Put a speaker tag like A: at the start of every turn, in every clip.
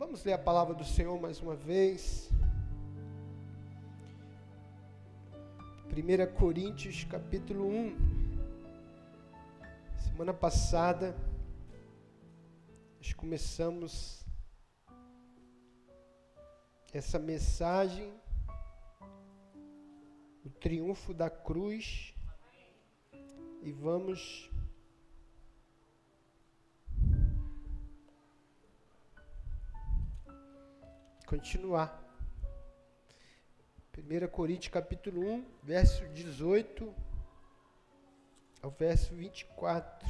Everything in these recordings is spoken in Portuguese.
A: Vamos ler a palavra do Senhor mais uma vez. 1 Coríntios capítulo 1. Semana passada nós começamos essa mensagem, o triunfo da cruz, e vamos continuar. 1 Coríntios capítulo 1, verso 18 ao verso 24.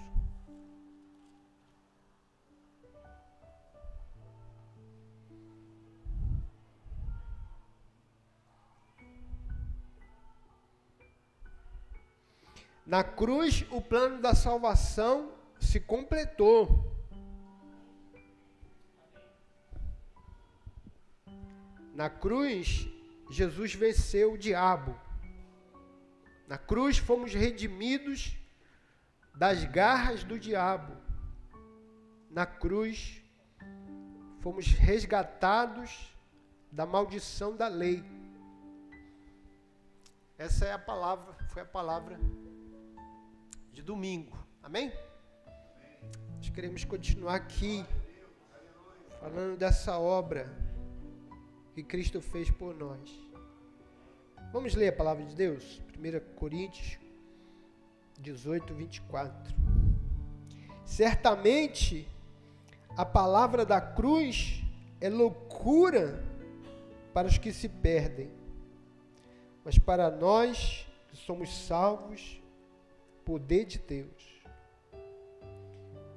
A: Na cruz, o plano da salvação se completou. Na cruz, Jesus venceu o diabo. Na cruz fomos redimidos das garras do diabo. Na cruz fomos resgatados da maldição da lei. Essa é a palavra, foi a palavra de domingo. Amém? Nós queremos continuar aqui falando dessa obra que Cristo fez por nós. Vamos ler a palavra de Deus? 1 Coríntios 18, 24. Certamente a palavra da cruz é loucura para os que se perdem, mas para nós que somos salvos, poder de Deus.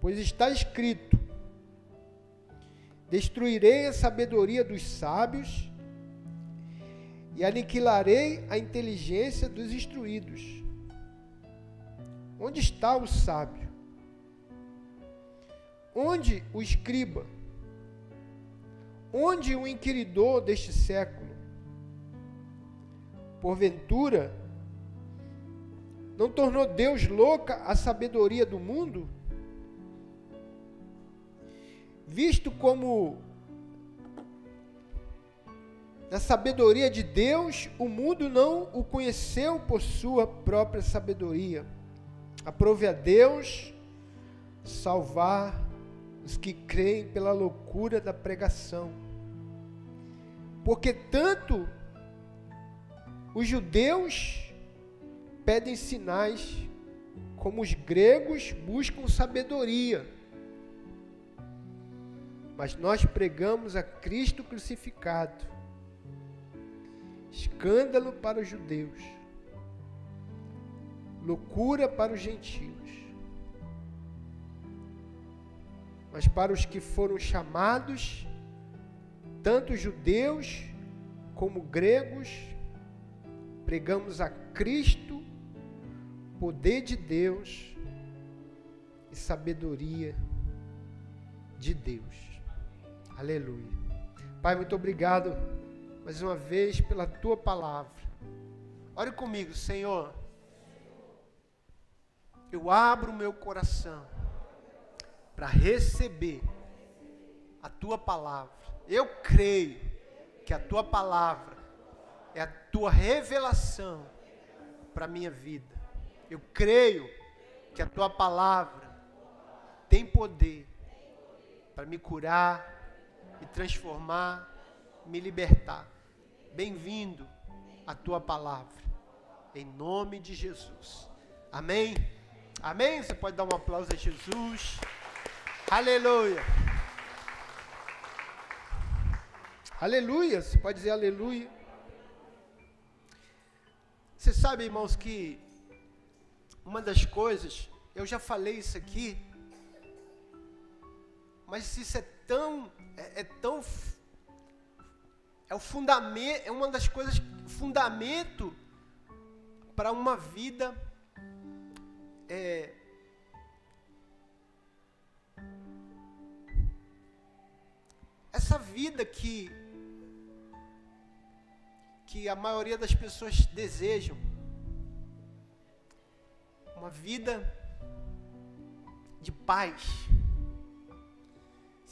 A: Pois está escrito: Destruirei a sabedoria dos sábios e aniquilarei a inteligência dos instruídos. Onde está o sábio? Onde o escriba? Onde o inquiridor deste século? Porventura, não tornou Deus louca a sabedoria do mundo? Visto como na sabedoria de Deus, o mundo não o conheceu por sua própria sabedoria. Aprove a Deus salvar os que creem pela loucura da pregação. Porque tanto os judeus pedem sinais, como os gregos buscam sabedoria mas nós pregamos a Cristo crucificado, escândalo para os judeus, loucura para os gentios. Mas para os que foram chamados, tanto judeus como gregos, pregamos a Cristo, poder de Deus e sabedoria de Deus. Aleluia. Pai, muito obrigado mais uma vez pela tua palavra. Ore comigo, Senhor. Eu abro o meu coração para receber a tua palavra. Eu creio que a tua palavra é a tua revelação para a minha vida. Eu creio que a tua palavra tem poder para me curar, me transformar, me libertar. Bem-vindo à tua palavra, em nome de Jesus. Amém? Amém? Você pode dar um aplauso a Jesus. Aleluia. Aleluia. Você pode dizer aleluia. Você sabe, irmãos, que uma das coisas, eu já falei isso aqui, mas isso é tão é, é tão é o fundamento, é uma das coisas fundamento para uma vida é, essa vida que que a maioria das pessoas desejam. Uma vida de paz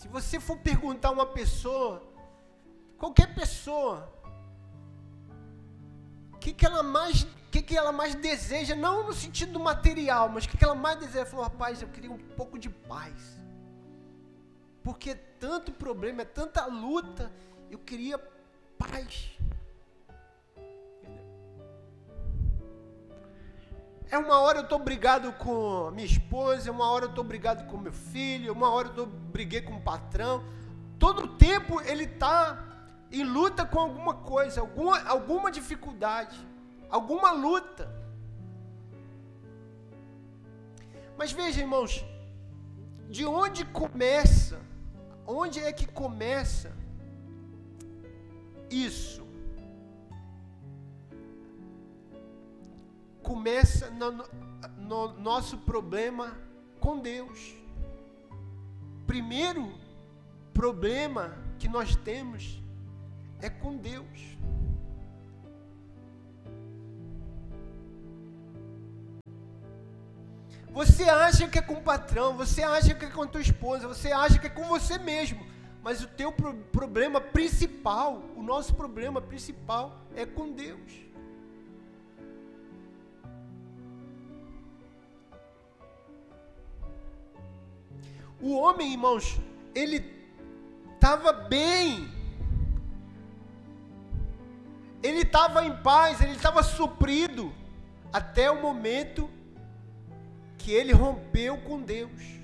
A: Se você for perguntar a uma pessoa, qualquer pessoa, o que, que ela mais que, que ela mais deseja, não no sentido material, mas o que, que ela mais deseja? Ela falou, rapaz, eu queria um pouco de paz. Porque é tanto problema, é tanta luta, eu queria paz. É uma hora eu estou brigado com minha esposa, uma hora eu estou brigado com meu filho, uma hora eu tô, briguei com o patrão. Todo tempo ele está em luta com alguma coisa, alguma, alguma dificuldade alguma luta. Mas veja, irmãos, de onde começa? Onde é que começa isso? Começa no, no nosso problema com Deus. Primeiro problema que nós temos é com Deus. Você acha que é com o patrão, você acha que é com a tua esposa, você acha que é com você mesmo. Mas o teu pro problema principal, o nosso problema principal é com Deus. O homem, irmãos, ele estava bem. Ele estava em paz, ele estava suprido até o momento que ele rompeu com Deus.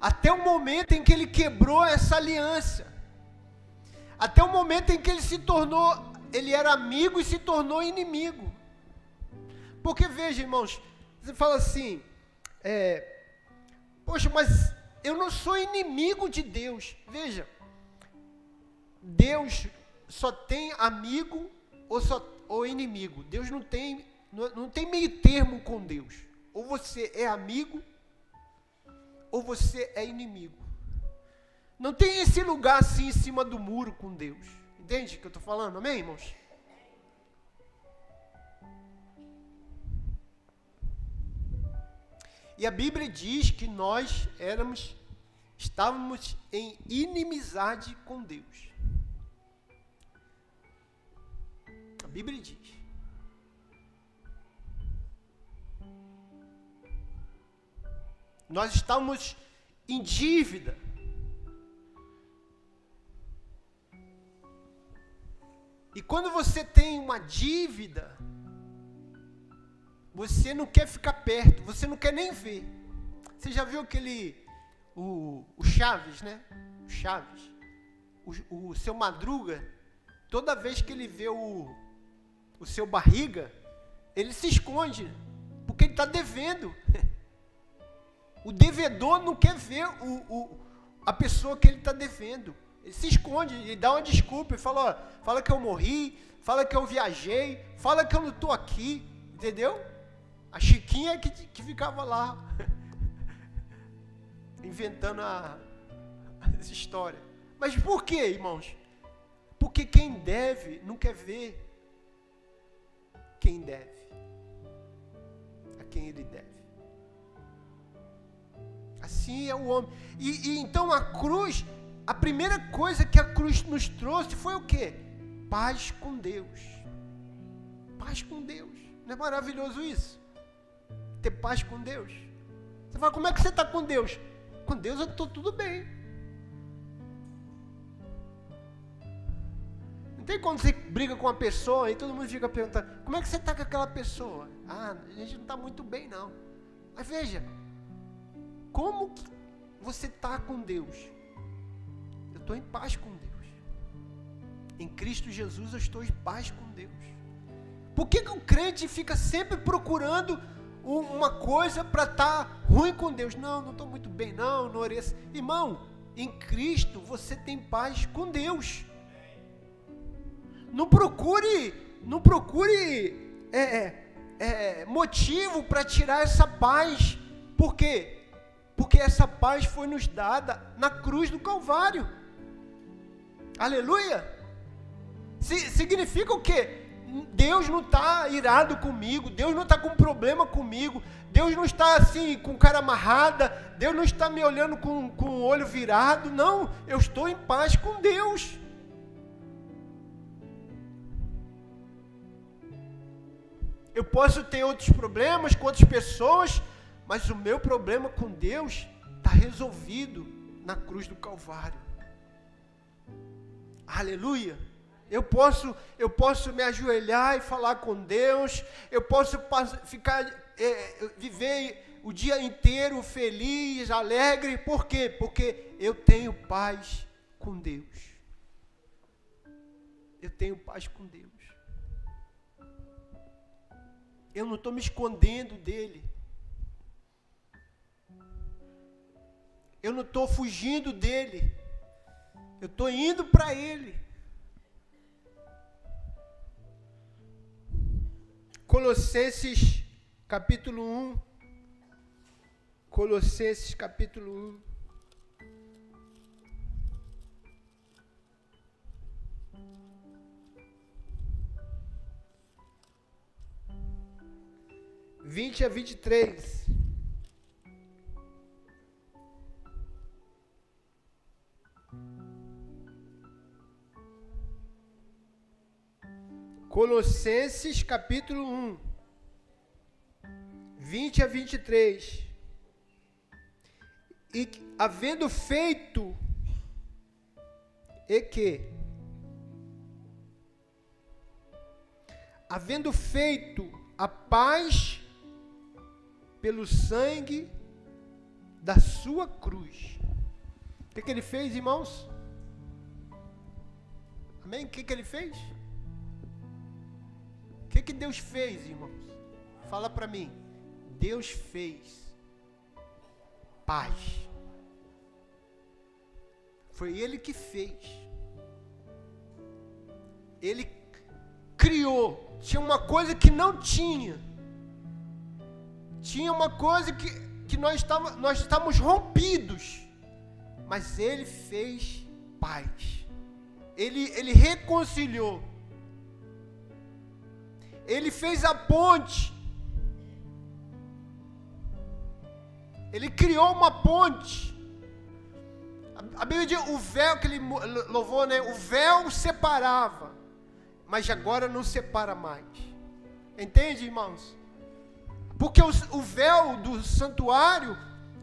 A: Até o momento em que ele quebrou essa aliança. Até o momento em que ele se tornou, ele era amigo e se tornou inimigo. Porque veja, irmãos, você fala assim, é, poxa, mas eu não sou inimigo de Deus. Veja, Deus só tem amigo ou, só, ou inimigo. Deus não tem, não, não tem meio termo com Deus. Ou você é amigo, ou você é inimigo. Não tem esse lugar assim em cima do muro com Deus. Entende o que eu estou falando? Amém, irmãos? E a Bíblia diz que nós éramos, estávamos em inimizade com Deus. Bíblia diz. Nós estamos em dívida. E quando você tem uma dívida, você não quer ficar perto, você não quer nem ver. Você já viu aquele, o, o Chaves, né? O Chaves. O, o seu Madruga, toda vez que ele vê o, o seu barriga, ele se esconde, porque ele está devendo. O devedor não quer ver o, o a pessoa que ele está devendo. Ele se esconde, ele dá uma desculpa e fala, ó, fala que eu morri, fala que eu viajei, fala que eu não estou aqui, entendeu? A Chiquinha que, que ficava lá, inventando a, essa história. Mas por quê, irmãos? Porque quem deve não quer ver quem deve, a quem ele deve. Assim é o homem. E, e, então a cruz, a primeira coisa que a cruz nos trouxe foi o quê? Paz com Deus. Paz com Deus. Não é maravilhoso isso? Ter paz com Deus. Você fala, como é que você está com Deus? Com Deus eu estou tudo bem. tem quando você briga com uma pessoa e todo mundo fica perguntando: como é que você está com aquela pessoa? Ah, a gente não está muito bem, não. Mas veja, como que você está com Deus? Estou em paz com Deus. Em Cristo Jesus eu estou em paz com Deus. Por que, que o crente fica sempre procurando uma coisa para estar tá ruim com Deus? Não, não estou muito bem, não, não oreço. Irmão, em Cristo você tem paz com Deus. Não procure, não procure é, é, é motivo para tirar essa paz. Por quê? Porque essa paz foi nos dada na cruz do Calvário. Aleluia! significa o quê? Deus não está irado comigo, Deus não está com problema comigo, Deus não está assim com cara amarrada, Deus não está me olhando com, com o olho virado, não, eu estou em paz com Deus. Eu posso ter outros problemas com outras pessoas, mas o meu problema com Deus está resolvido na cruz do Calvário. Aleluia. Eu posso, eu posso me ajoelhar e falar com Deus. Eu posso ficar, é, viver o dia inteiro feliz, alegre. Por quê? Porque eu tenho paz com Deus. Eu tenho paz com Deus. Eu não estou me escondendo dele. Eu não estou fugindo dele. Eu estou indo para ele. Colossenses capítulo 1. Colossenses capítulo 1. vinte a vinte e três. Colossenses capítulo 1, 20 a 23. E havendo feito, e que? Havendo feito a paz pelo sangue da sua cruz. O que, que ele fez, irmãos? Amém? O que, que ele fez? Que, que Deus fez, irmãos? Fala para mim. Deus fez paz. Foi Ele que fez. Ele criou. Tinha uma coisa que não tinha tinha uma coisa que, que nós, estávamos, nós estávamos rompidos, mas ele fez paz. Ele, ele reconciliou. Ele fez a ponte. Ele criou uma ponte. A, Bíblia diz o véu que ele louvou, né? O véu separava, mas agora não separa mais. Entende, irmãos? Porque o, o véu do santuário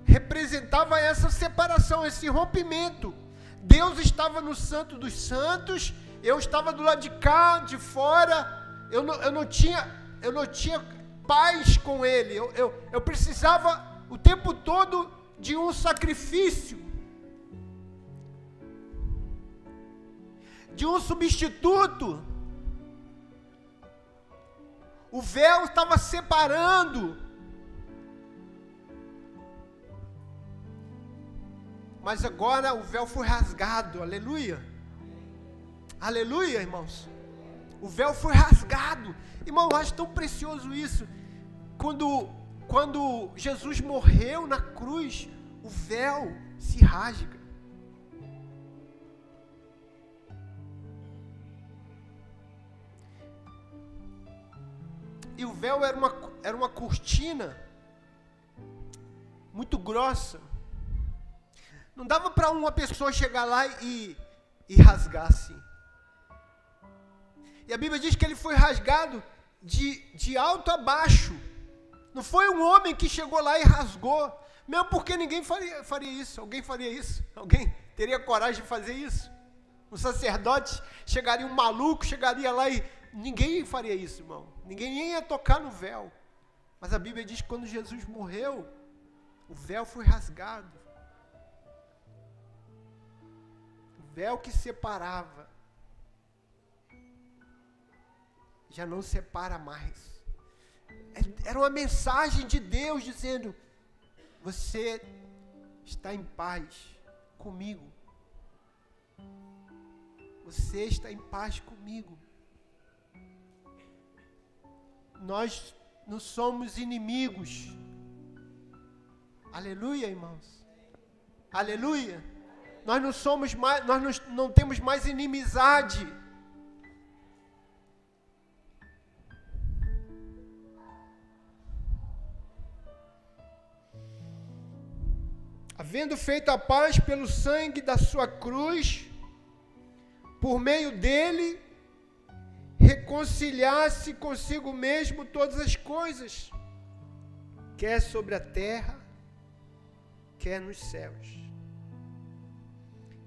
A: representava essa separação, esse rompimento. Deus estava no Santo dos Santos, eu estava do lado de cá, de fora, eu não, eu não, tinha, eu não tinha paz com Ele, eu, eu, eu precisava o tempo todo de um sacrifício, de um substituto. O véu estava separando. Mas agora o véu foi rasgado, aleluia. Aleluia, irmãos. O véu foi rasgado. Irmão, eu acho tão precioso isso. Quando, quando Jesus morreu na cruz, o véu se rasga. E o véu era uma, era uma cortina muito grossa. Não dava para uma pessoa chegar lá e, e rasgar assim. E a Bíblia diz que ele foi rasgado de, de alto a baixo. Não foi um homem que chegou lá e rasgou. Mesmo porque ninguém faria, faria isso. Alguém faria isso? Alguém teria coragem de fazer isso? Um sacerdote chegaria, um maluco chegaria lá e Ninguém faria isso, irmão. Ninguém ia tocar no véu. Mas a Bíblia diz que quando Jesus morreu, o véu foi rasgado. O véu que separava já não separa mais. É, era uma mensagem de Deus dizendo: Você está em paz comigo. Você está em paz comigo nós não somos inimigos. Aleluia, irmãos. Aleluia. Nós não somos mais, nós não, não temos mais inimizade. Havendo feito a paz pelo sangue da sua cruz, por meio dele, reconciliasse consigo mesmo todas as coisas, quer sobre a terra, quer nos céus.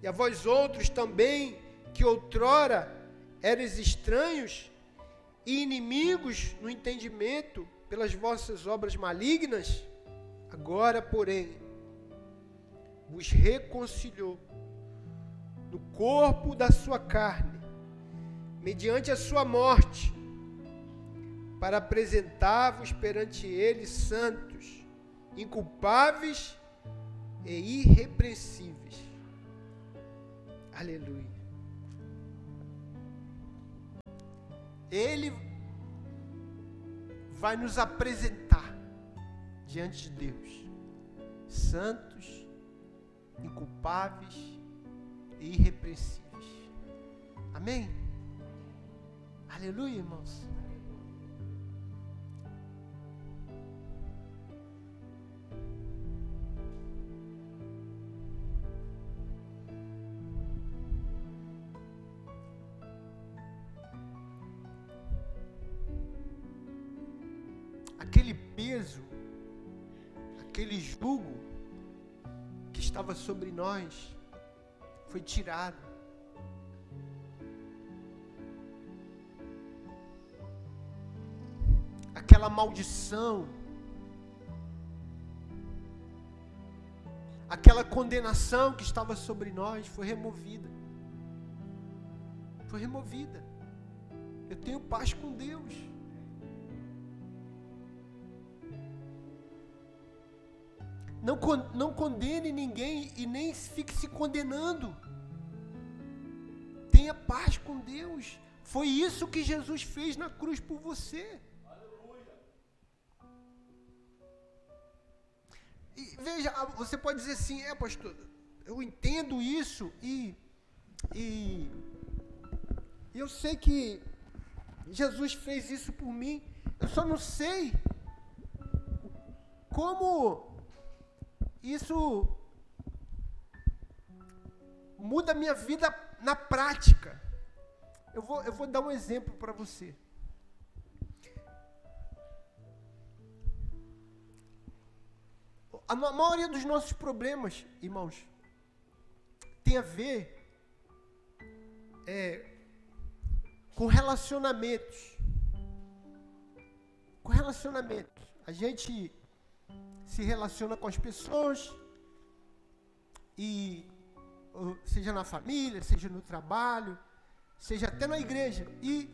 A: E a vós outros também, que outrora eres estranhos e inimigos no entendimento pelas vossas obras malignas, agora, porém, vos reconciliou no corpo da sua carne, mediante a sua morte, para apresentar-vos perante ele santos, inculpáveis e irrepreensíveis. Aleluia. Ele vai nos apresentar diante de Deus, santos, inculpáveis e irrepreensíveis. Amém? Aleluia, irmãos. Aquele peso, aquele jugo estava sobre nós foi tirado. Aquela maldição, aquela condenação que estava sobre nós foi removida. Foi removida. Eu tenho paz com Deus. Não, não condene ninguém e nem fique se condenando. Tenha paz com Deus. Foi isso que Jesus fez na cruz por você. E veja, você pode dizer assim, é pastor, eu entendo isso e, e eu sei que Jesus fez isso por mim. Eu só não sei como isso muda a minha vida na prática. Eu vou, eu vou dar um exemplo para você. A maioria dos nossos problemas, irmãos, tem a ver é, com relacionamentos. Com relacionamentos. A gente se relaciona com as pessoas e seja na família, seja no trabalho, seja até na igreja. E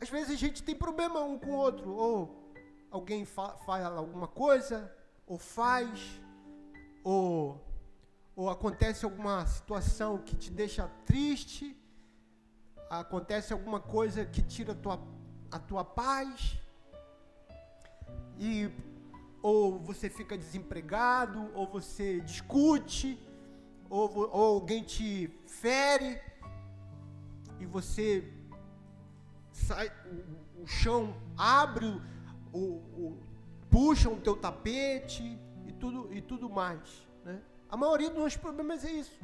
A: às vezes a gente tem problema um com o outro, ou alguém fa fala alguma coisa, ou faz, ou, ou acontece alguma situação que te deixa triste, acontece alguma coisa que tira a tua, a tua paz. E ou você fica desempregado, ou você discute, ou, ou alguém te fere, e você sai, o, o chão abre, o, o, o teu tapete e tudo, e tudo mais. Né? A maioria dos nossos problemas é isso.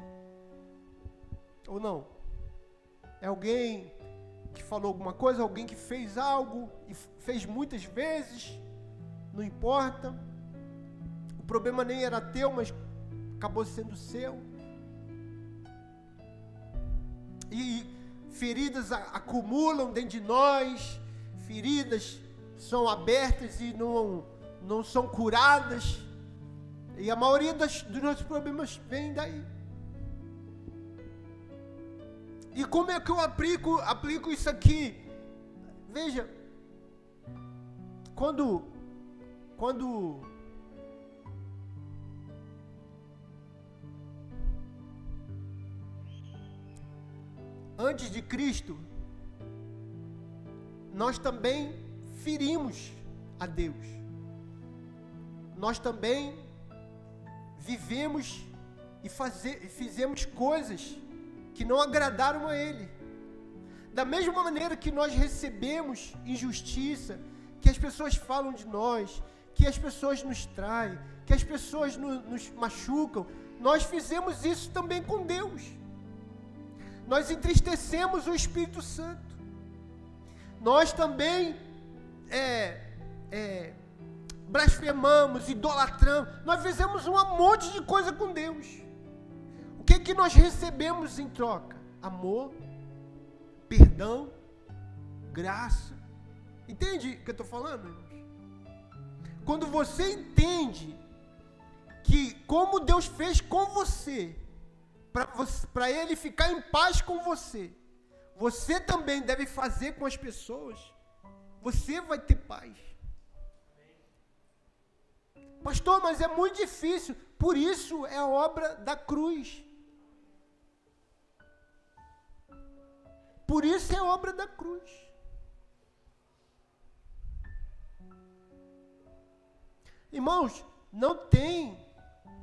A: Ou não? É alguém que falou alguma coisa, alguém que fez algo e fez muitas vezes não importa. O problema nem era teu, mas acabou sendo seu. E feridas acumulam dentro de nós, feridas são abertas e não, não são curadas. E a maioria das, dos nossos problemas vem daí. E como é que eu aplico, aplico isso aqui? Veja, quando quando antes de Cristo, nós também ferimos a Deus. Nós também vivemos e fazer, fizemos coisas que não agradaram a Ele. Da mesma maneira que nós recebemos injustiça, que as pessoas falam de nós, que as pessoas nos traem, que as pessoas no, nos machucam, nós fizemos isso também com Deus. Nós entristecemos o Espírito Santo. Nós também é, é, blasfemamos, idolatramos. Nós fizemos um monte de coisa com Deus. O que, que nós recebemos em troca? Amor, perdão, graça. Entende o que eu estou falando? Quando você entende que como Deus fez com você, para Ele ficar em paz com você, você também deve fazer com as pessoas, você vai ter paz. Pastor, mas é muito difícil, por isso é a obra da cruz. Por isso é a obra da cruz. Irmãos, não tem,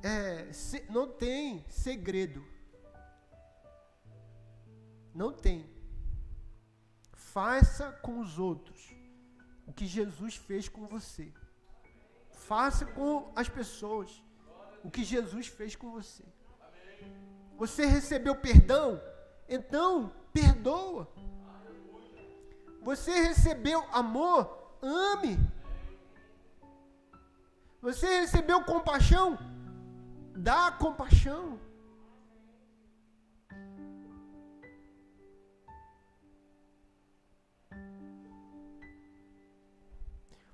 A: é, se, não tem segredo. Não tem. Faça com os outros o que Jesus fez com você. Faça com as pessoas o que Jesus fez com você. Você recebeu perdão? Então perdoa. Você recebeu amor? Ame. Você recebeu compaixão? Dá compaixão.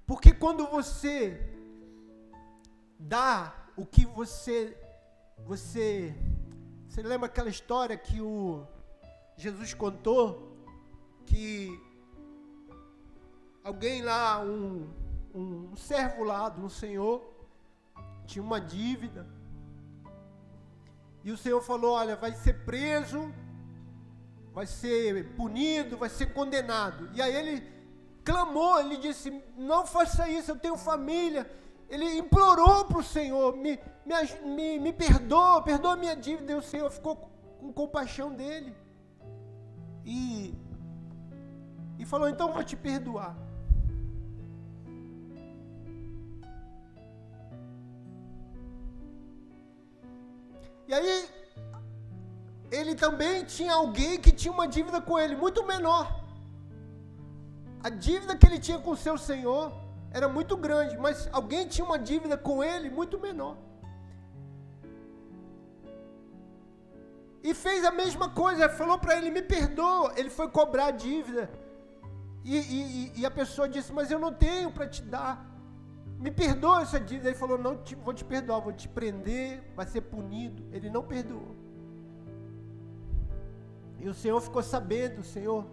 A: Porque quando você dá o que você você você lembra aquela história que o Jesus contou que alguém lá, um, um servo lá de um senhor, tinha uma dívida. E o Senhor falou: Olha, vai ser preso, vai ser punido, vai ser condenado. E aí ele clamou, ele disse: Não faça isso, eu tenho família. Ele implorou para o Senhor: me, me, me, me perdoa, perdoa a minha dívida. E o Senhor ficou com compaixão dele e, e falou: Então vou te perdoar. E aí, ele também tinha alguém que tinha uma dívida com ele, muito menor. A dívida que ele tinha com seu senhor era muito grande, mas alguém tinha uma dívida com ele muito menor. E fez a mesma coisa, falou para ele: me perdoa. Ele foi cobrar a dívida. E, e, e, a pessoa disse: Mas eu não tenho para te dar. Me perdoa essa dívida. Ele falou: Não te, vou te perdoar, vou te prender, vai ser punido. Ele não perdoou. E o Senhor ficou sabendo, o Senhor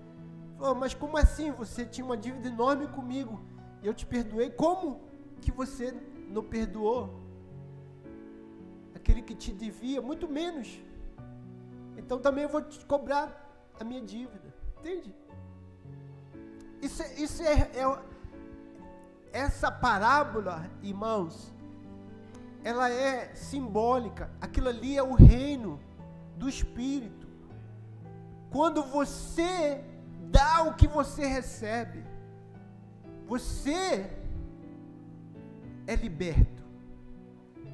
A: falou: Mas como assim? Você tinha uma dívida enorme comigo e eu te perdoei. Como que você não perdoou? Aquele que te devia, muito menos. Então também eu vou te cobrar a minha dívida. Entende? Isso, é, isso é, é essa parábola, irmãos, ela é simbólica. Aquilo ali é o reino do Espírito. Quando você dá o que você recebe, você é liberto.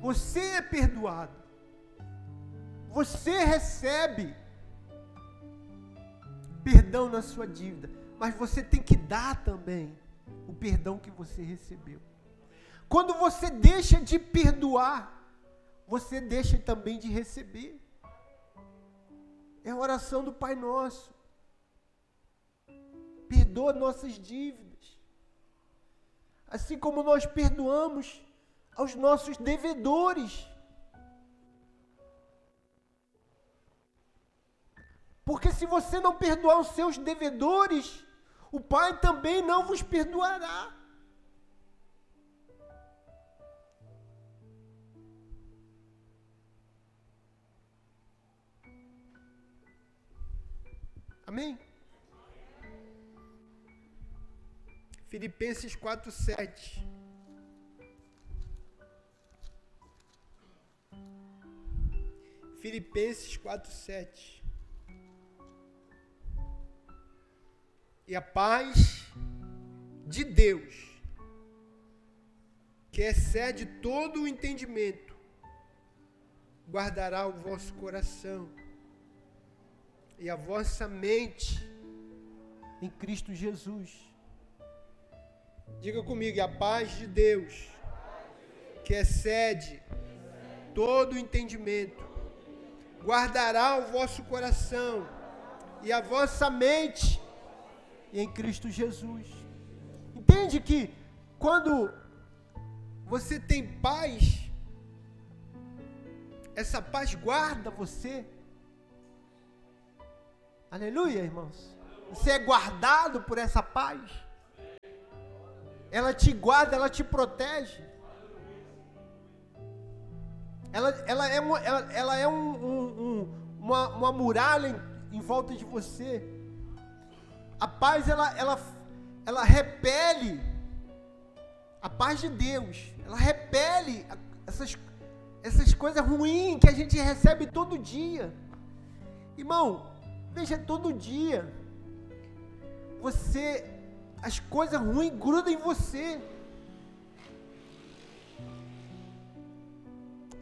A: Você é perdoado. Você recebe perdão na sua dívida, mas você tem que dar também o perdão que você recebeu. Quando você deixa de perdoar, você deixa também de receber. É a oração do Pai Nosso. Perdoa nossas dívidas. Assim como nós perdoamos aos nossos devedores. Porque se você não perdoar os seus devedores, o Pai também não vos perdoará. Amém? Filipenses 4, 7. Filipenses 4, 7. E a paz de Deus, que excede todo o entendimento, guardará o vosso coração e a vossa mente em Cristo Jesus. Diga comigo, a paz de Deus, que excede todo o entendimento, guardará o vosso coração e a vossa mente em Cristo Jesus. Entende que quando você tem paz, essa paz guarda você. Aleluia, irmãos. Você é guardado por essa paz. Ela te guarda, ela te protege. Ela, ela é, ela, ela é um, um, um, uma, uma muralha em, em, volta de você. A paz, ela, ela, ela repele. A paz de Deus, ela repele essas, essas coisas ruins que a gente recebe todo dia. Irmão, veja todo dia. Você, as coisas ruins grudam em você.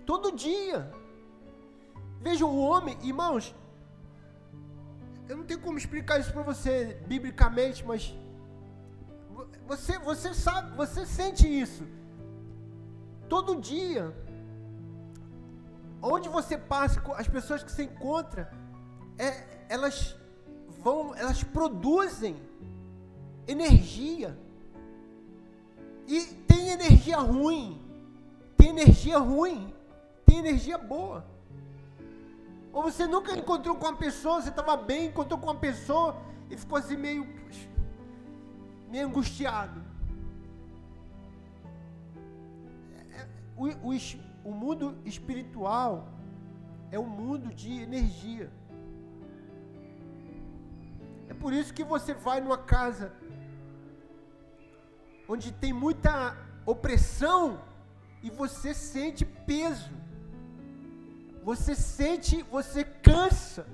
A: Todo dia. Veja o homem, irmãos. Eu não tenho como explicar isso para você biblicamente, mas você, você sabe, você sente isso. Todo dia. Onde você passa, as pessoas que você encontra, é, elas vão, elas produzem energia. E tem energia ruim, tem energia ruim, tem energia boa. Ou você nunca encontrou com uma pessoa, você estava bem, encontrou com uma pessoa e ficou assim meio, meio angustiado. É, é, o, o, o mundo espiritual é um mundo de energia. É por isso que você vai numa casa onde tem muita opressão e você sente peso. Você sente, você cansa.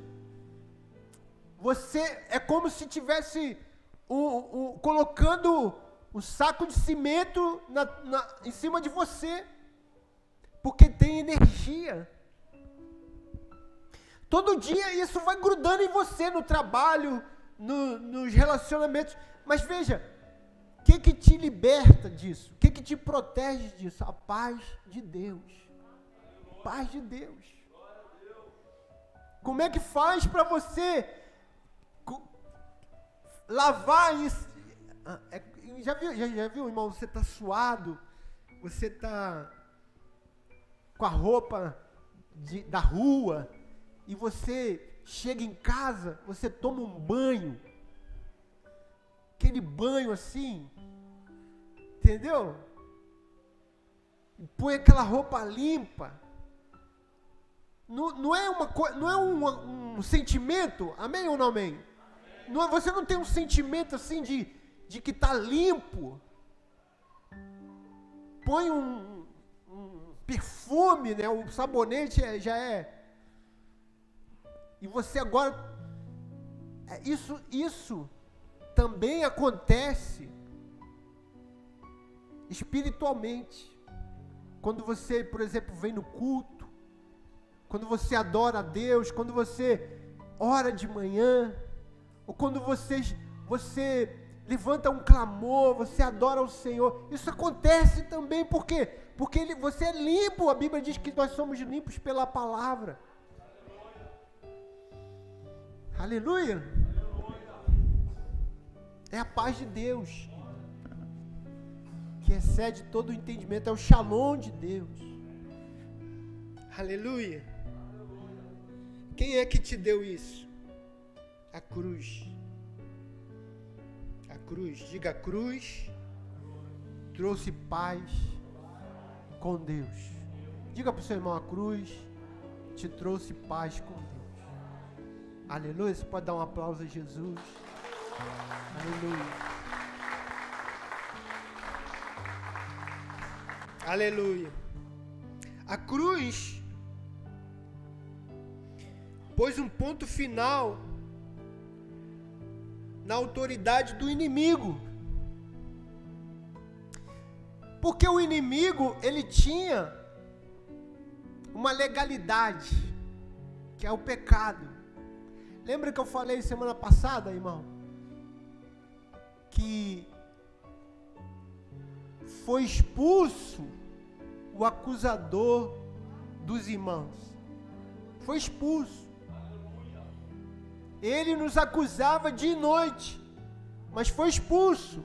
A: Você é como se tivesse um, um, colocando um saco de cimento na, na, em cima de você, porque tem energia. Todo dia isso vai grudando em você no trabalho, no, nos relacionamentos. Mas veja, o que, que te liberta disso? O que, que te protege disso? A paz de Deus. Paz de Deus. Como é que faz para você lavar isso? Ah, é, já, viu, já, já viu, irmão? Você está suado, você está com a roupa de, da rua, e você chega em casa, você toma um banho, aquele banho assim, entendeu? Põe aquela roupa limpa. Não, não é, uma, não é um, um sentimento, amém ou não amém? Não, é, você não tem um sentimento assim de, de que está limpo. Põe um, um perfume, né? o sabonete é, já é e você agora. É, isso, isso também acontece espiritualmente. Quando você, por exemplo, vem no culto, quando você adora a Deus, quando você ora de manhã, ou quando você, você levanta um clamor, você adora o Senhor. Isso acontece também por quê? Porque ele, você é limpo. A Bíblia diz que nós somos limpos pela palavra. Aleluia. É a paz de Deus que excede todo o entendimento, é o shalom de Deus. Aleluia. Quem é que te deu isso? A cruz. A cruz, diga a cruz, trouxe paz com Deus. Diga para o seu irmão: a cruz te trouxe paz com Deus. Aleluia. Você pode dar um aplauso a Jesus. Aleluia. Aleluia. A cruz pôs um ponto final na autoridade do inimigo. Porque o inimigo, ele tinha uma legalidade, que é o pecado. Lembra que eu falei semana passada, irmão? Que foi expulso o acusador dos irmãos. Foi expulso. Ele nos acusava de noite, mas foi expulso.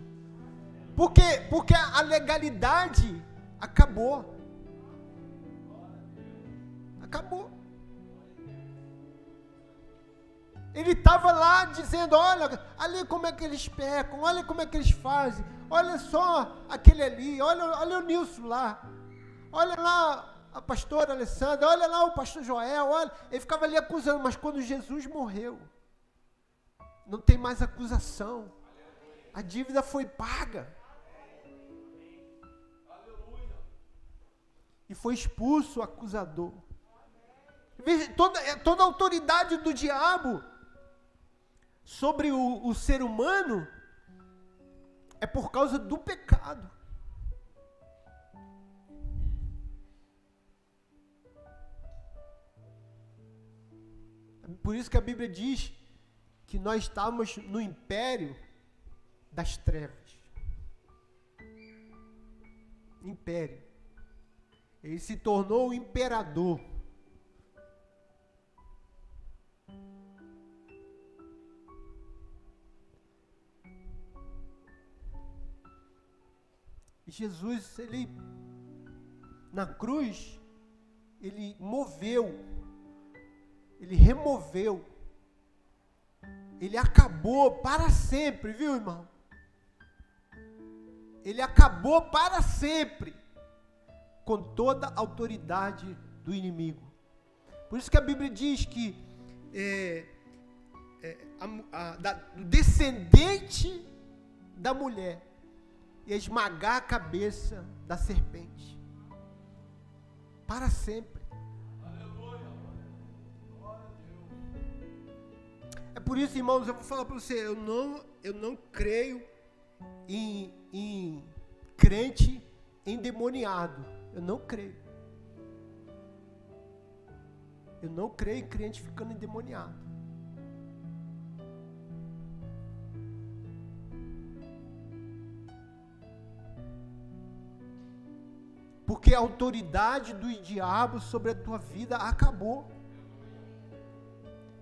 A: Por quê? Porque a legalidade acabou. Acabou. Ele estava lá dizendo: olha, ali como é que eles pecam, olha como é que eles fazem, olha só aquele ali, olha, olha o Nilson lá, olha lá a pastora Alessandra, olha lá o pastor Joel, olha. Ele ficava ali acusando, mas quando Jesus morreu, não tem mais acusação, a dívida foi paga. e foi expulso o acusador. Veja, toda, é, toda a autoridade do diabo sobre o, o ser humano é por causa do pecado. Por isso que a Bíblia diz que nós estamos no império das trevas. Império. Ele se tornou o imperador. Jesus, ele na cruz, ele moveu, ele removeu, ele acabou para sempre, viu, irmão? Ele acabou para sempre com toda a autoridade do inimigo. Por isso que a Bíblia diz que é, é, a, a, da, o descendente da mulher ia esmagar a cabeça da serpente. Para sempre. Por isso, irmãos, eu vou falar para você, eu não, eu não creio em, em crente endemoniado. Eu não creio. Eu não creio em crente ficando endemoniado. Porque a autoridade do diabo sobre a tua vida acabou.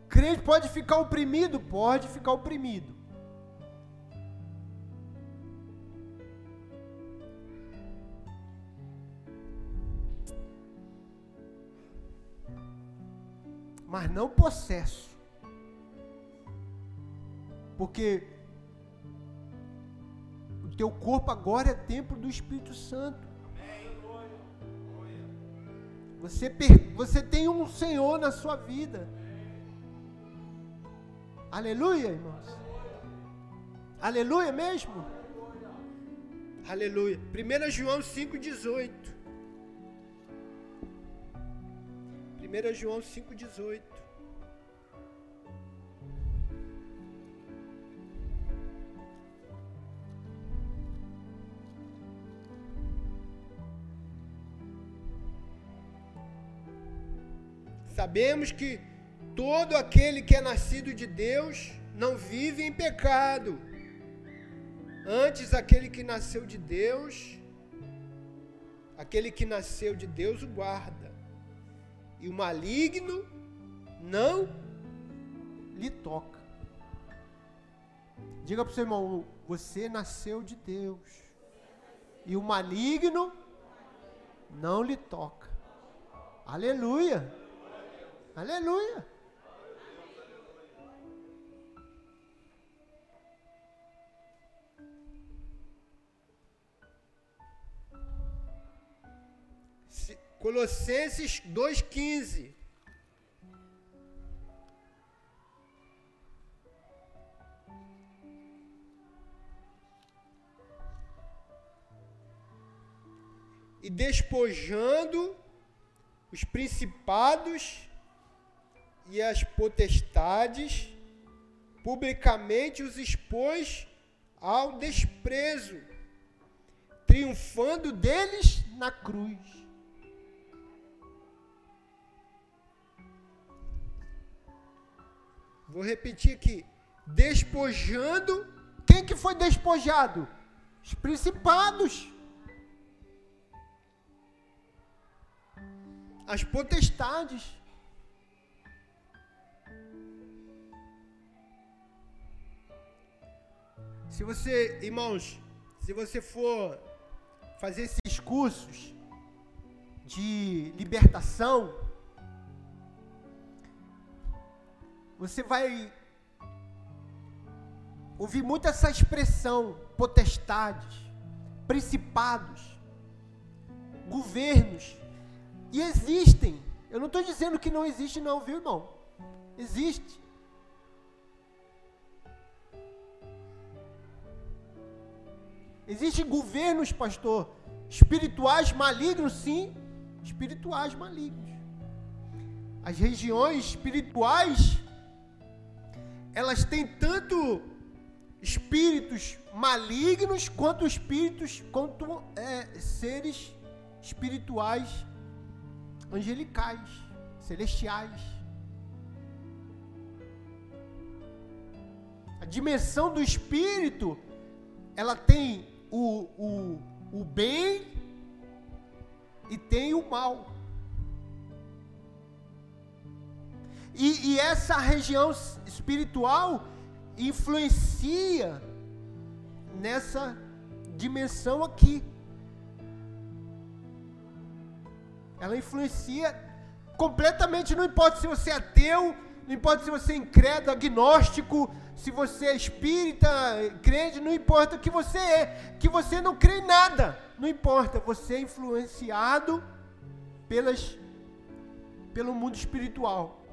A: Crente pode ficar oprimido? Pode ficar oprimido. mas não possesso. Porque o teu corpo agora é templo do Espírito Santo. Você, você tem um Senhor na sua vida. Aleluia, irmãos. Aleluia mesmo? Aleluia. 1 João 5,18. 1 João 5,18. Sabemos que todo aquele que é nascido de Deus não vive em pecado. Antes, aquele que nasceu de Deus, aquele que nasceu de Deus o guarda e o maligno não lhe toca. Diga para o seu irmão: você nasceu de Deus, e o maligno não lhe toca. Aleluia! Aleluia! Colossenses 2,15. E despojando os principados e as potestades, publicamente os expôs ao desprezo triunfando deles na cruz. Vou repetir aqui. Despojando. Quem que foi despojado? Os principados. As potestades. Se você, irmãos, se você for fazer esses cursos de libertação, você vai ouvir muito essa expressão: potestades, principados, governos. E existem. Eu não estou dizendo que não existe, não, viu, irmão? Existe. Existem governos, pastor, espirituais malignos, sim, espirituais malignos. As regiões espirituais, elas têm tanto espíritos malignos quanto espíritos, quanto é, seres espirituais angelicais, celestiais. A dimensão do espírito, ela tem o, o, o bem e tem o mal. E, e essa região espiritual influencia nessa dimensão aqui. Ela influencia completamente, não importa se você é ateu, não importa se você é incrédulo, agnóstico, se você é espírita, crente, não importa o que você é, que você não crê em nada, não importa, você é influenciado pelas, pelo mundo espiritual.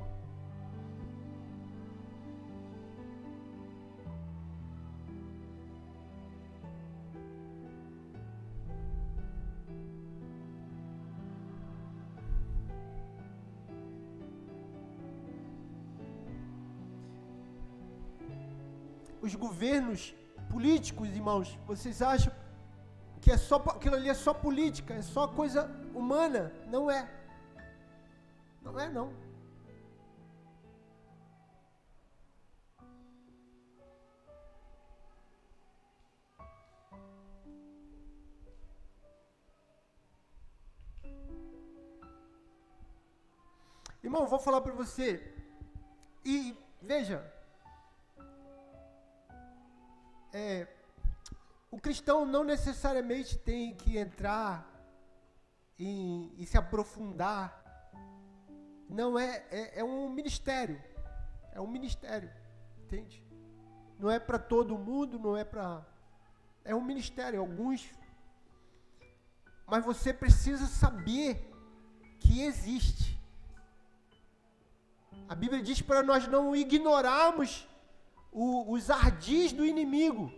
A: Os governos políticos, irmãos, vocês acham que é só aquilo ali é só política, é só coisa humana? Não é. Não é não. Irmão, vou falar para você. E veja, é, o cristão não necessariamente tem que entrar e, se aprofundar. Não é, é, é um ministério. É um ministério, entende? Não é para todo mundo, não é para. É um ministério, alguns. Mas você precisa saber que existe. A Bíblia diz para nós não ignorarmos o, os ardis do inimigo.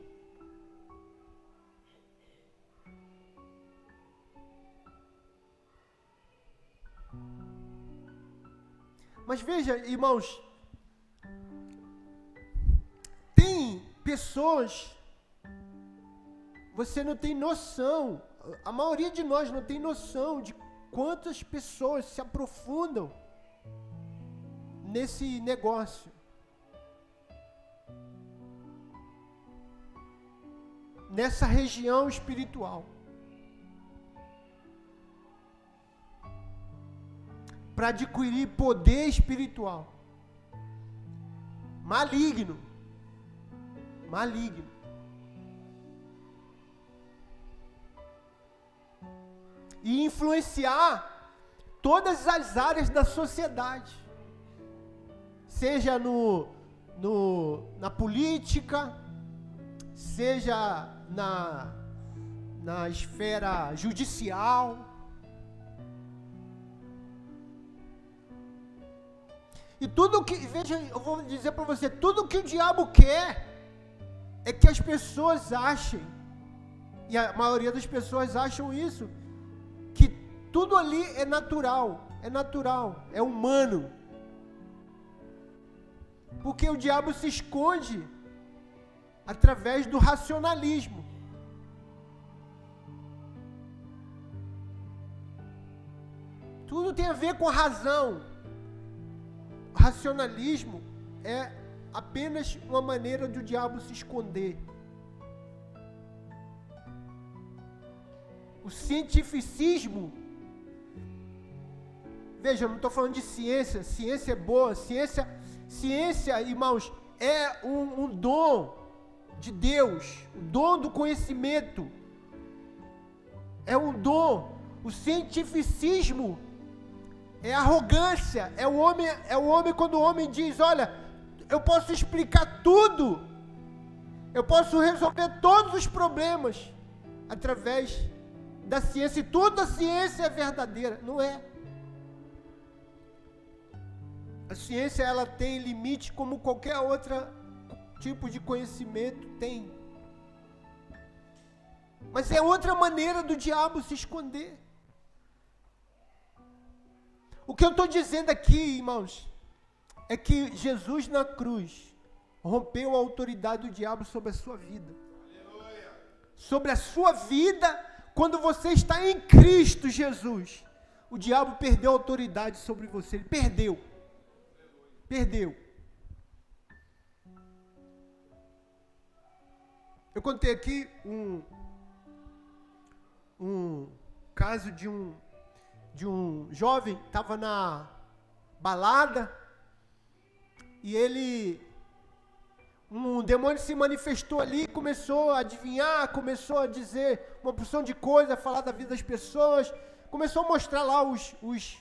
A: Mas veja, irmãos, tem pessoas, você não tem noção, a maioria de nós não tem noção de quantas pessoas se aprofundam nesse negócio. Nessa região espiritual. Para adquirir poder espiritual. Maligno. Maligno. E influenciar todas as áreas da sociedade. Seja no, no, na política, seja na, na esfera judicial. E tudo que, veja, eu vou dizer para você, tudo que o diabo quer é que as pessoas achem, e a maioria das pessoas acham isso, que tudo ali é natural, é natural, é humano. Porque o diabo se esconde através do racionalismo. Tudo tem a ver com razão. O racionalismo é apenas uma maneira do diabo se esconder. O cientificismo. Veja, eu não estou falando de ciência. Ciência é boa. Ciência, ciência irmãos, é um, um dom de Deus. O dom do conhecimento. É um dom. O cientificismo é arrogância. É o homem, é o homem quando o homem diz, olha, eu posso explicar tudo. Eu posso resolver todos os problemas através da ciência. E toda a ciência é verdadeira. Não é. A ciência ela tem limite como qualquer outro tipo de conhecimento tem. Mas é outra maneira do diabo se esconder. O que eu estou dizendo aqui, irmãos, é que Jesus na cruz rompeu a autoridade do diabo sobre a sua vida. Sobre a sua vida, quando você está em Cristo Jesus, o diabo perdeu a autoridade sobre você. Ele perdeu. Perdeu. Eu contei aqui um, um caso de um de um jovem estava na balada e ele um demônio se manifestou ali, começou a adivinhar, começou a dizer uma porção de coisas, a falar da vida das pessoas, começou a mostrar lá os, os,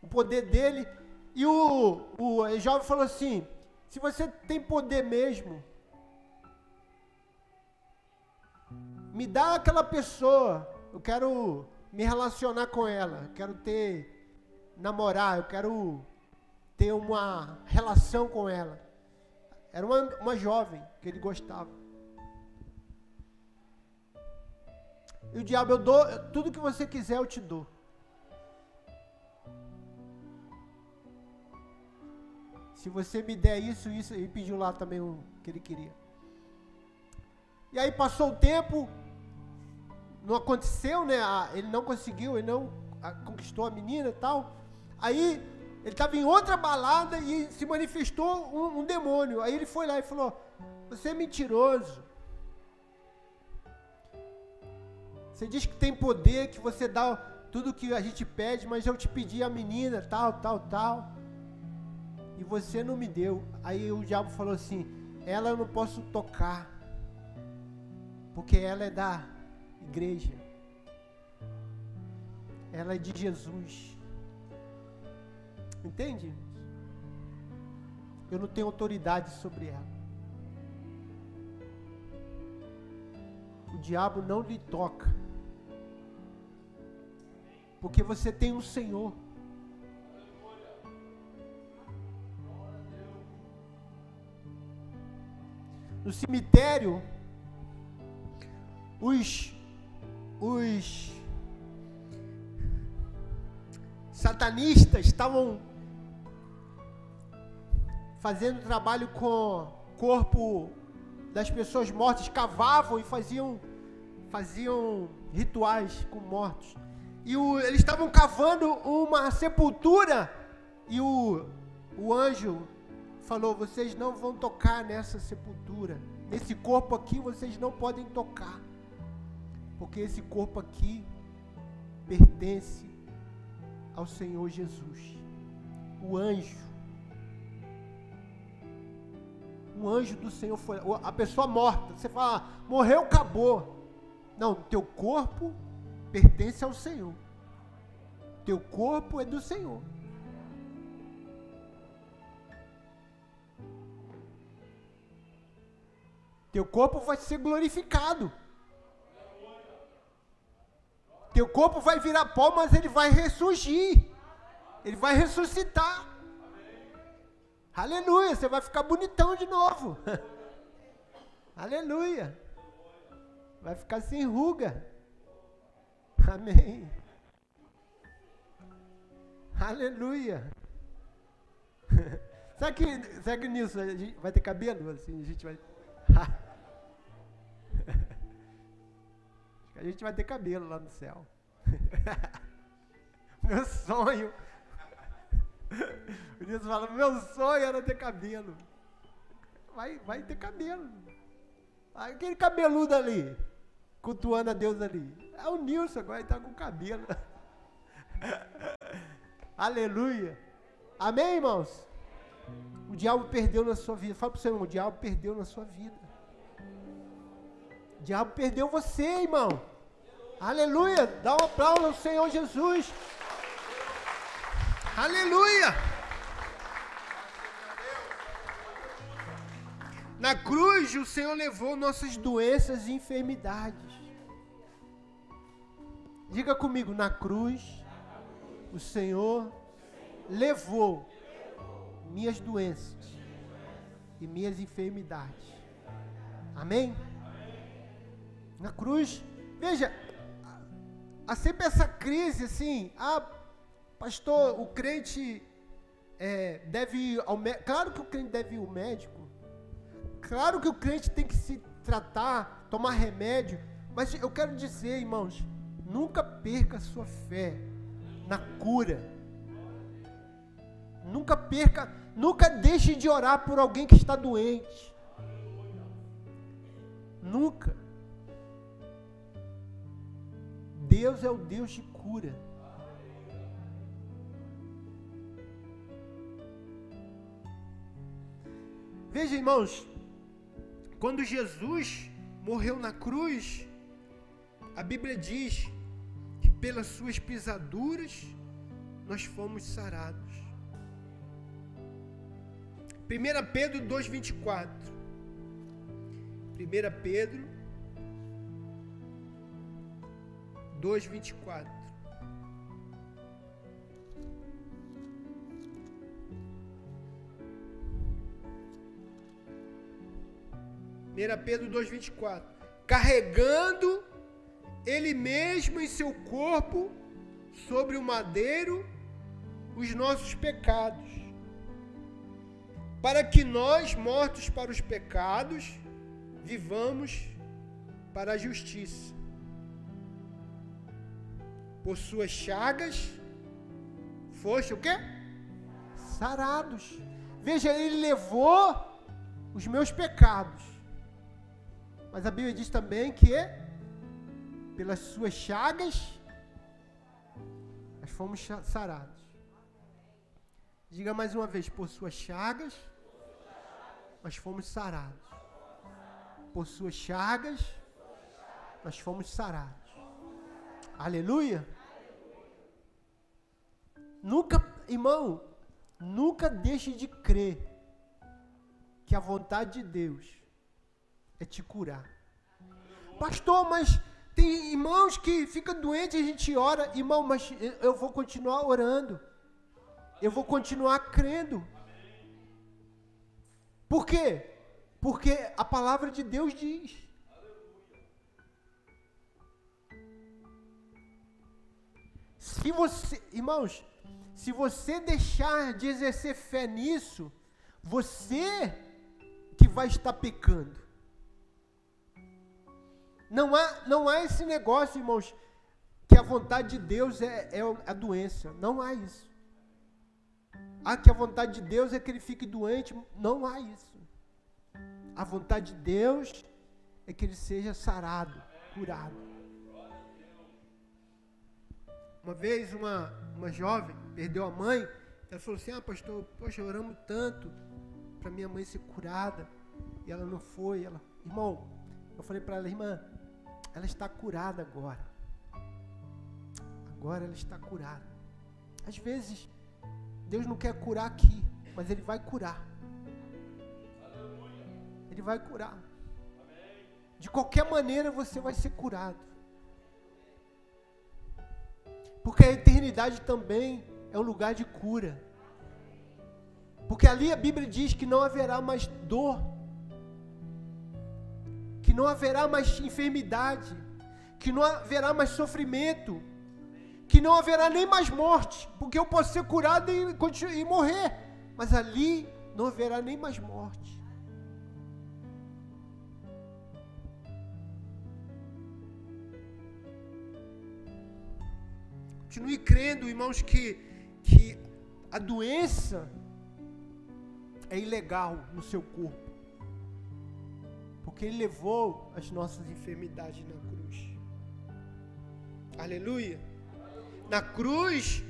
A: o poder dele. E o, o jovem falou assim: se você tem poder mesmo, me dá aquela pessoa, eu quero me relacionar com ela, eu quero ter, namorar, eu quero ter uma relação com ela. Era uma, uma jovem que ele gostava. E o diabo, eu dou, tudo que você quiser eu te dou. Se você me der isso, isso, ele pediu lá também o que ele queria. E aí passou o tempo, não aconteceu, né? Ele não conseguiu, ele não conquistou a menina e tal. Aí ele estava em outra balada e se manifestou um, um, demônio. Aí ele foi lá e falou: Você é mentiroso. Você diz que tem poder, que você dá tudo que a gente pede, mas eu te pedi a menina, tal, tal, tal e você não me deu. Aí o diabo falou assim: ela eu não posso tocar, porque ela é da igreja, ela é de Jesus. Entende? Eu não tenho autoridade sobre ela. O diabo não lhe toca, porque você tem um Senhor. no cemitério, os, os satanistas estavam fazendo trabalho com o corpo das pessoas mortas, cavavam e faziam, faziam rituais com mortos. E o, eles estavam cavando uma sepultura e o, o anjo falou: vocês não vão tocar nessa sepultura, nesse corpo aqui vocês não podem tocar, porque esse corpo aqui pertence ao Senhor Jesus. O anjo, o anjo do Senhor foi, a pessoa morta, você fala, ah, morreu, acabou. Não, teu corpo pertence ao Senhor. Teu corpo é do Senhor. Teu corpo vai ser glorificado. Teu corpo vai virar pó, mas ele vai ressurgir. Ele vai ressuscitar. Aleluia, você vai ficar bonitão de novo. Aleluia. Vai ficar sem ruga. Amém. Aleluia. Será que, será que nisso vai ter cabelo? Assim, a gente vai. A gente vai ter cabelo lá no céu. Meu sonho. O Nilson fala, meu sonho era ter cabelo. Vai, vai ter cabelo. Aquele cabeludo ali, cultuando a Deus ali. É o Nilson agora, ele está com cabelo. Aleluia. Amém, irmãos? O diabo perdeu na sua vida. Fala para o seu irmão, o diabo perdeu na sua vida. O diabo perdeu você, irmão. Aleluia. Dá um aplauso ao Senhor Jesus. Aleluia. Na cruz, o Senhor levou nossas doenças e enfermidades. Diga comigo, na cruz, o Senhor levou minhas doenças e minhas enfermidades. Amém? Na cruz, veja, há sempre essa crise assim, ah, pastor, o crente é, deve ir ao médico. Claro que o crente deve ir ao médico. Claro que o crente tem que se tratar, tomar remédio. Mas eu quero dizer, irmãos, nunca perca a sua fé na cura. Nunca perca, nunca deixe de orar por alguém que está doente. Nunca. Deus é o Deus de cura. Veja, irmãos, quando Jesus morreu na cruz, a Bíblia diz que pelas suas pisaduras nós fomos sarados. 1 Pedro 2,24. 1 Pedro 2,24. Primeira Pedro 2,24. Carregando ele mesmo em seu corpo sobre o madeiro os nossos pecados para que nós, mortos para os pecados, vivamos para a justiça. Por suas chagas, foste o quê? Sarados. Veja, ele levou os meus pecados. Mas a Bíblia diz também que pelas suas chagas nós fomos sarados. Diga mais uma vez, por suas chagas nós fomos sarados. Por suas chagas, nós fomos sarados. Aleluia. Nunca, irmão, nunca deixe de crer que a vontade de Deus é te curar. Pastor, mas tem irmãos que ficam doentes a gente ora, irmão, mas eu vou continuar orando. Eu vou continuar crendo. Por quê? Porque a palavra de Deus diz. Se você, irmãos, se você deixar de exercer fé nisso, você que vai estar pecando. Não há, não há esse negócio, irmãos, que a vontade de Deus é, é a doença. Não há isso. Ah, que a vontade de Deus é que ele fique doente. Não há isso. A vontade de Deus é que ele seja sarado, curado. Uma vez uma, uma jovem perdeu a mãe, ela falou assim: Ah, pastor, poxa, oramos tanto para minha mãe ser curada. E ela não foi. Ela, irmão, eu falei para ela, irmã, ela está curada agora. Agora ela está curada. Às vezes Deus não quer curar aqui, mas Ele vai curar. Ele vai curar. De qualquer maneira você vai ser curado. Porque a eternidade também é um lugar de cura. Porque ali a Bíblia diz que não haverá mais dor, que não haverá mais enfermidade, que não haverá mais sofrimento, que não haverá nem mais morte, porque eu posso ser curado e, e morrer, mas ali não haverá nem mais morte. Continue crendo, irmãos, que, que a doença é ilegal no seu corpo. Porque Ele levou as nossas enfermidades na cruz. Aleluia. Na cruz,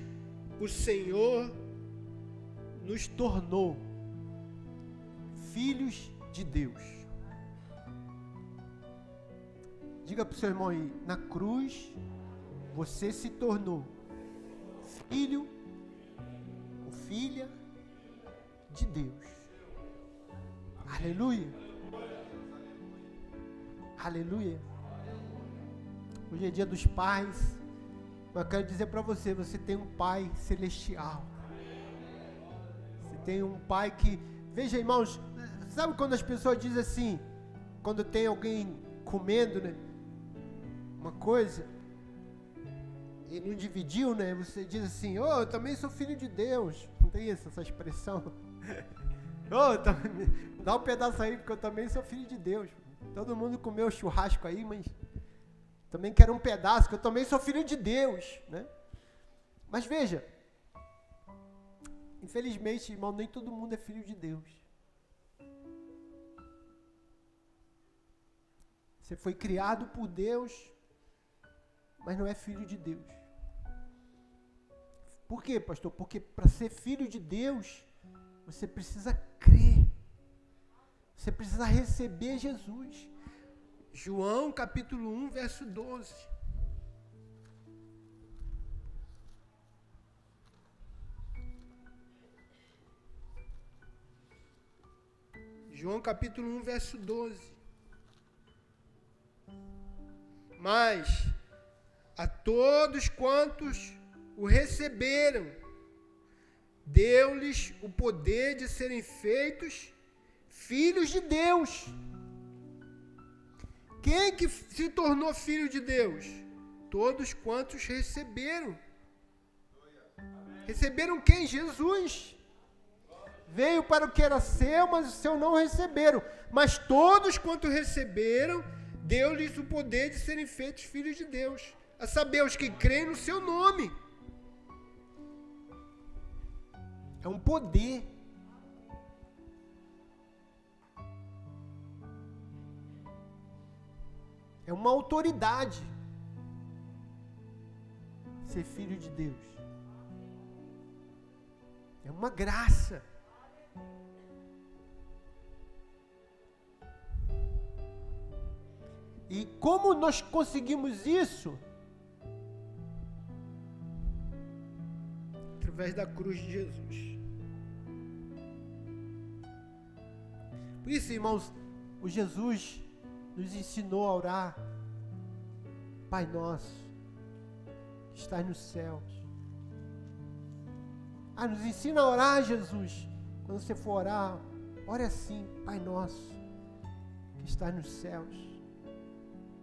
A: o Senhor nos tornou filhos de Deus. Diga para o seu irmão aí, na cruz você se tornou filho filha de Deus. Aleluia. Aleluia. Hoje é dia dos pais. Eu quero dizer para você, você tem um pai celestial. Você tem um pai que, veja, irmãos, sabe quando as pessoas dizem assim, quando tem alguém comendo, né? Uma coisa e não dividiu, né? Você diz assim: "Oh, eu também sou filho de Deus". Isso, essa expressão? oh, dá um pedaço aí porque eu também sou filho de Deus. Todo mundo comeu churrasco aí, mas também quero um pedaço, que eu também sou filho de Deus, né? Mas veja, infelizmente, irmão, nem todo mundo é filho de Deus. Você foi criado por Deus, mas não é filho de Deus. Por quê, pastor? Porque para ser filho de Deus, você precisa crer. Você precisa receber Jesus. João capítulo 1, verso 12. João capítulo 1, verso 12. Mas a todos quantos o receberam, deu-lhes o poder de serem feitos filhos de Deus quem que se tornou filho de Deus? Todos quantos receberam. Receberam quem? Jesus. Veio para o que era seu, mas o seu não receberam. Mas todos quantos receberam, deu-lhes o poder de serem feitos filhos de Deus. A saber, os que creem no seu nome. É um poder. É uma autoridade ser filho de Deus. É uma graça. E como nós conseguimos isso? Através da cruz de Jesus. Por isso, irmãos, o Jesus nos ensinou a orar. Pai nosso, que estás nos céus. Ah, nos ensina a orar, Jesus. Quando você for orar, ore assim, Pai nosso, que estás nos céus.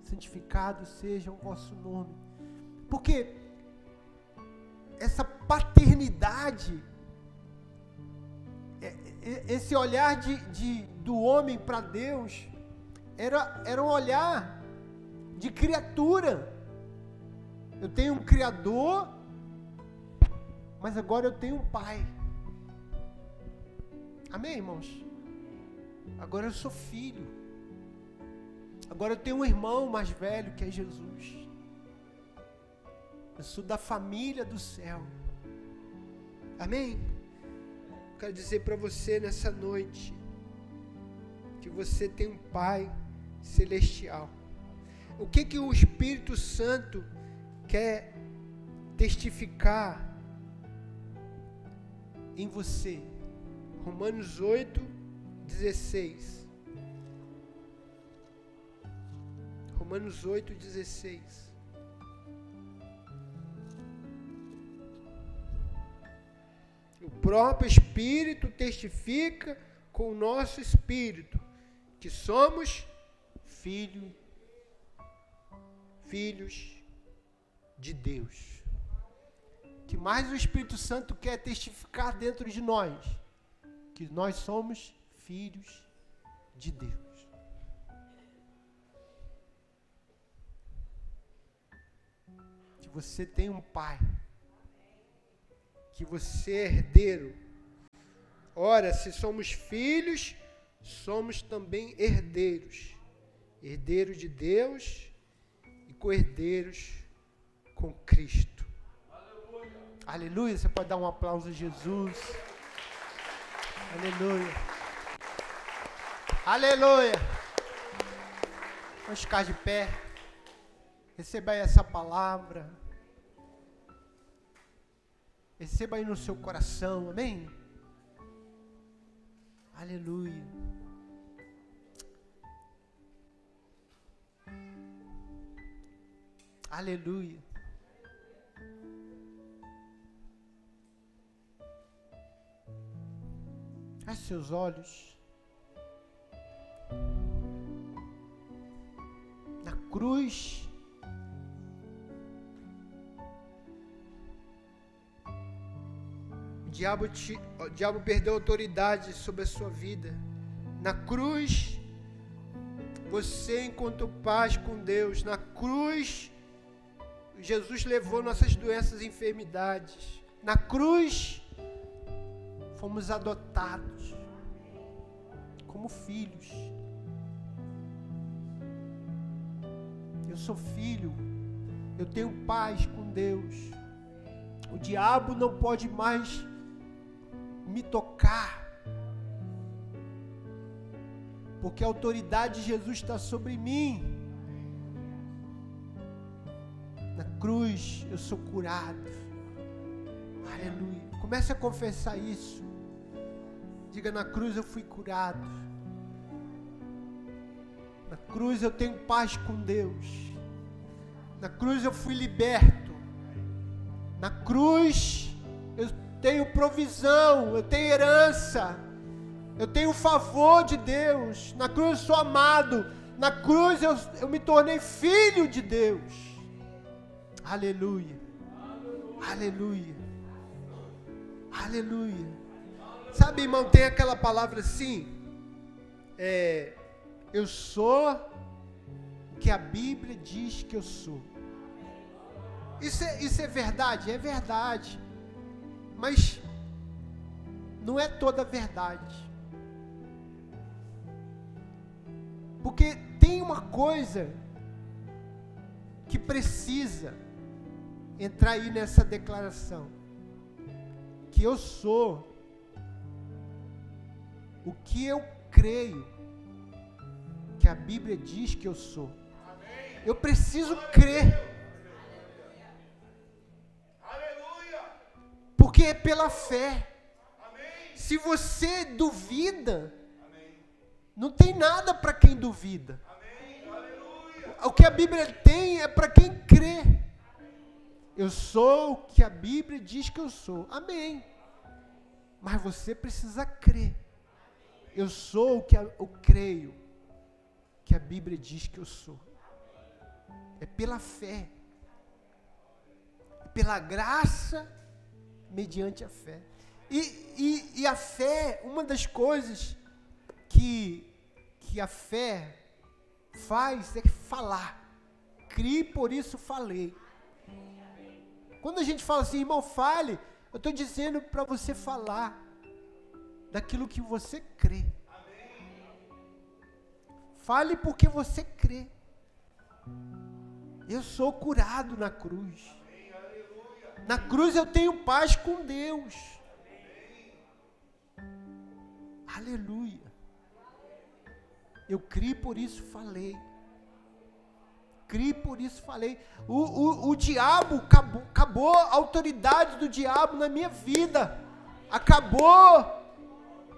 A: Santificado seja o vosso nome. Porque essa paternidade, é, é, esse olhar de, de do homem para Deus, era, era um olhar de criatura. Eu tenho um Criador, mas agora eu tenho um Pai. Amém, irmãos? Agora eu sou filho. Agora eu tenho um irmão mais velho que é Jesus. Eu sou da família do céu. Amém? Quero dizer para você nessa noite que você tem um Pai celestial. O que que o Espírito Santo quer testificar em você? Romanos 8, 16. Romanos 8, 16. O próprio Espírito testifica com o nosso espírito que somos filho, filhos de Deus. Que mais o Espírito Santo quer testificar dentro de nós que nós somos filhos de Deus. Que você tem um pai que você é herdeiro. Ora, se somos filhos, somos também herdeiros. Herdeiros de Deus e co-herdeiros com Cristo. Aleluia. Aleluia. Você pode dar um aplauso a Jesus. Aleluia. Aleluia. Vamos ficar de pé. Receba aí essa palavra. Receba aí no seu coração, amém? Aleluia. Aleluia. Feche seus olhos. Na cruz diabo, te, o diabo perdeu autoridade sobre a sua vida. Na cruz, você encontrou paz com Deus. Na cruz, Jesus levou nossas doenças e enfermidades. Na cruz, fomos adotados como filhos. Eu sou filho, eu tenho paz com Deus. O diabo não pode mais me tocar. Porque a autoridade de Jesus está sobre mim. Na cruz eu sou curado. Aleluia. Comece a confessar isso. Diga: na cruz eu fui curado. Na cruz eu tenho paz com Deus. Na cruz eu fui liberto. Na cruz tenho provisão, eu tenho herança, eu tenho o favor de Deus. Na cruz eu sou amado, na cruz eu, eu me tornei filho de Deus. Aleluia, aleluia, aleluia. Sabe, irmão, tem aquela palavra assim: é, eu sou o que a Bíblia diz que eu sou. Isso é, isso é verdade? É verdade. Mas não é toda a verdade. Porque tem uma coisa que precisa entrar aí nessa declaração. Que eu sou o que eu creio que a Bíblia diz que eu sou. Eu preciso crer. Porque é pela fé. Se você duvida, não tem nada para quem duvida. O que a Bíblia tem é para quem crê. Eu sou o que a Bíblia diz que eu sou. Amém. Mas você precisa crer. Eu sou o que eu creio que a Bíblia diz que eu sou. É pela fé. É pela graça mediante a fé. E, e, e a fé, uma das coisas que, que a fé faz é falar. Crie, por isso falei. Quando a gente fala assim, irmão, fale, eu estou dizendo para você falar daquilo que você crê. Fale porque você crê. Eu sou curado na cruz. Na cruz eu tenho paz com Deus. Aleluia. Eu criei, por isso falei. Criei, por isso falei. O, o, o diabo, acabou, acabou a autoridade do diabo na minha vida. Acabou.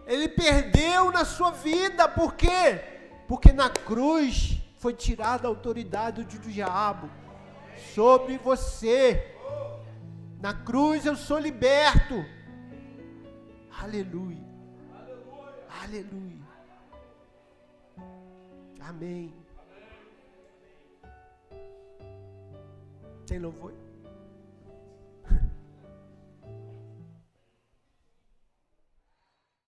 A: Ele perdeu na sua vida. Por quê? Porque na cruz foi tirada a autoridade do diabo sobre você. Na cruz eu sou liberto. Aleluia. Aleluia. Amém. Tem louvor?